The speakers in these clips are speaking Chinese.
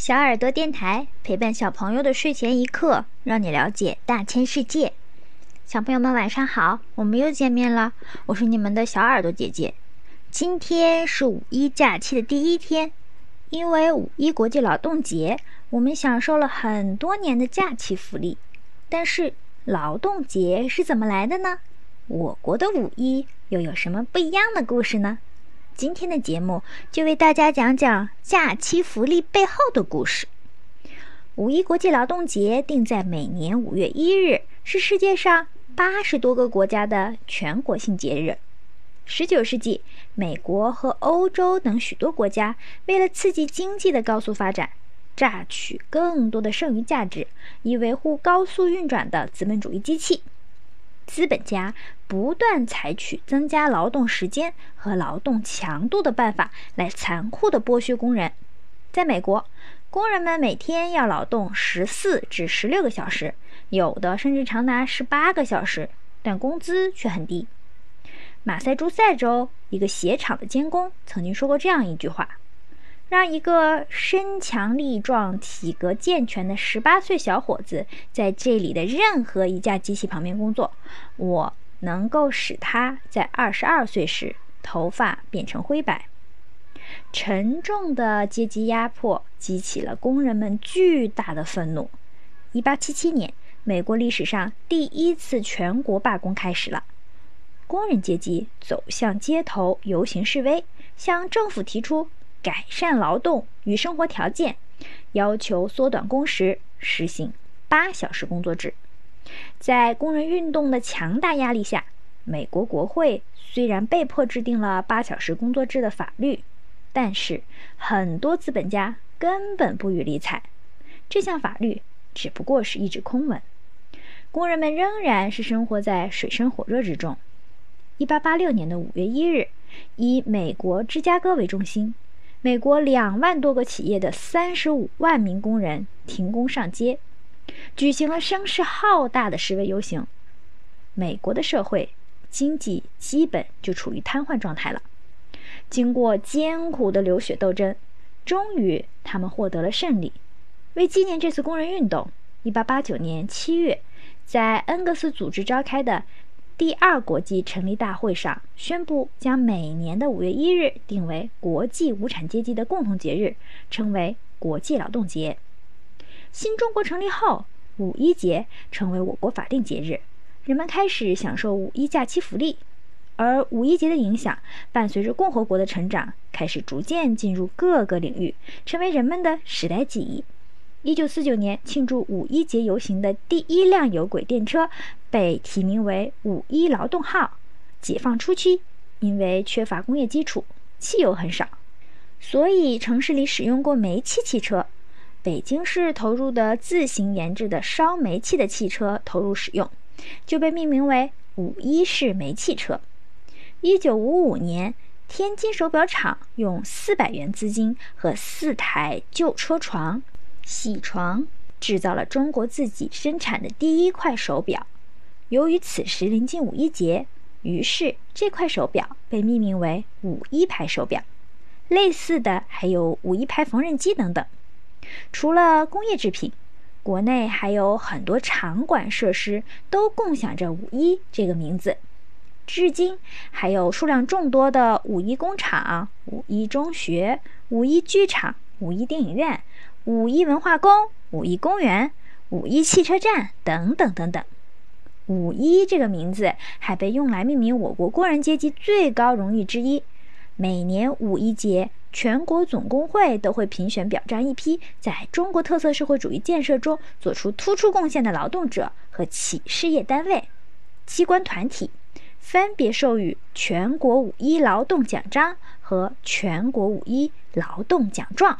小耳朵电台陪伴小朋友的睡前一刻，让你了解大千世界。小朋友们晚上好，我们又见面了，我是你们的小耳朵姐姐。今天是五一假期的第一天，因为五一国际劳动节，我们享受了很多年的假期福利。但是劳动节是怎么来的呢？我国的五一又有什么不一样的故事呢？今天的节目就为大家讲讲假期福利背后的故事。五一国际劳动节定在每年五月一日，是世界上八十多个国家的全国性节日。十九世纪，美国和欧洲等许多国家为了刺激经济的高速发展，榨取更多的剩余价值，以维护高速运转的资本主义机器。资本家不断采取增加劳动时间和劳动强度的办法来残酷地剥削工人。在美国，工人们每天要劳动十四至十六个小时，有的甚至长达十八个小时，但工资却很低。马赛诸塞州一个鞋厂的监工曾经说过这样一句话。让一个身强力壮、体格健全的十八岁小伙子在这里的任何一架机器旁边工作，我能够使他在二十二岁时头发变成灰白。沉重的阶级压迫激起了工人们巨大的愤怒。一八七七年，美国历史上第一次全国罢工开始了，工人阶级走向街头游行示威，向政府提出。改善劳动与生活条件，要求缩短工时，实行八小时工作制。在工人运动的强大压力下，美国国会虽然被迫制定了八小时工作制的法律，但是很多资本家根本不予理睬。这项法律只不过是一纸空文，工人们仍然是生活在水深火热之中。一八八六年的五月一日，以美国芝加哥为中心。美国两万多个企业的三十五万名工人停工上街，举行了声势浩大的示威游行。美国的社会经济基本就处于瘫痪状态了。经过艰苦的流血斗争，终于他们获得了胜利。为纪念这次工人运动，1889年7月，在恩格斯组织召开的。第二国际成立大会上宣布，将每年的五月一日定为国际无产阶级的共同节日，称为国际劳动节。新中国成立后，五一节成为我国法定节日，人们开始享受五一假期福利。而五一节的影响，伴随着共和国的成长，开始逐渐进入各个领域，成为人们的时代记忆。一九四九年庆祝五一节游行的第一辆有轨电车被提名为“五一劳动号”。解放初期，因为缺乏工业基础，汽油很少，所以城市里使用过煤气汽车。北京市投入的自行研制的烧煤气的汽车投入使用，就被命名为“五一式煤汽车”。一九五五年，天津手表厂用四百元资金和四台旧车床。铣床制造了中国自己生产的第一块手表。由于此时临近五一节，于是这块手表被命名为“五一牌手表”。类似的还有“五一牌缝纫机”等等。除了工业制品，国内还有很多场馆设施都共享着“五一”这个名字。至今还有数量众多的五一工厂、五一中学、五一剧场、五一电影院。五一文化宫、五一公园、五一汽车站等等等等。五一这个名字还被用来命名我国工人阶级最高荣誉之一。每年五一节，全国总工会都会评选表彰一批在中国特色社会主义建设中做出突出贡献的劳动者和企事业单位、机关团体，分别授予全国五一劳动奖章和全国五一劳动奖状。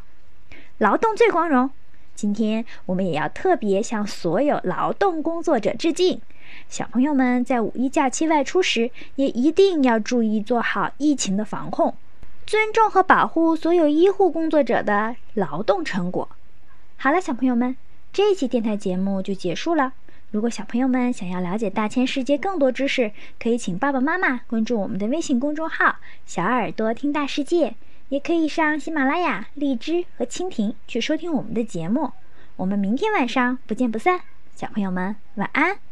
劳动最光荣，今天我们也要特别向所有劳动工作者致敬。小朋友们在五一假期外出时，也一定要注意做好疫情的防控，尊重和保护所有医护工作者的劳动成果。好了，小朋友们，这一期电台节目就结束了。如果小朋友们想要了解大千世界更多知识，可以请爸爸妈妈关注我们的微信公众号“小耳朵听大世界”。也可以上喜马拉雅、荔枝和蜻蜓去收听我们的节目。我们明天晚上不见不散，小朋友们晚安。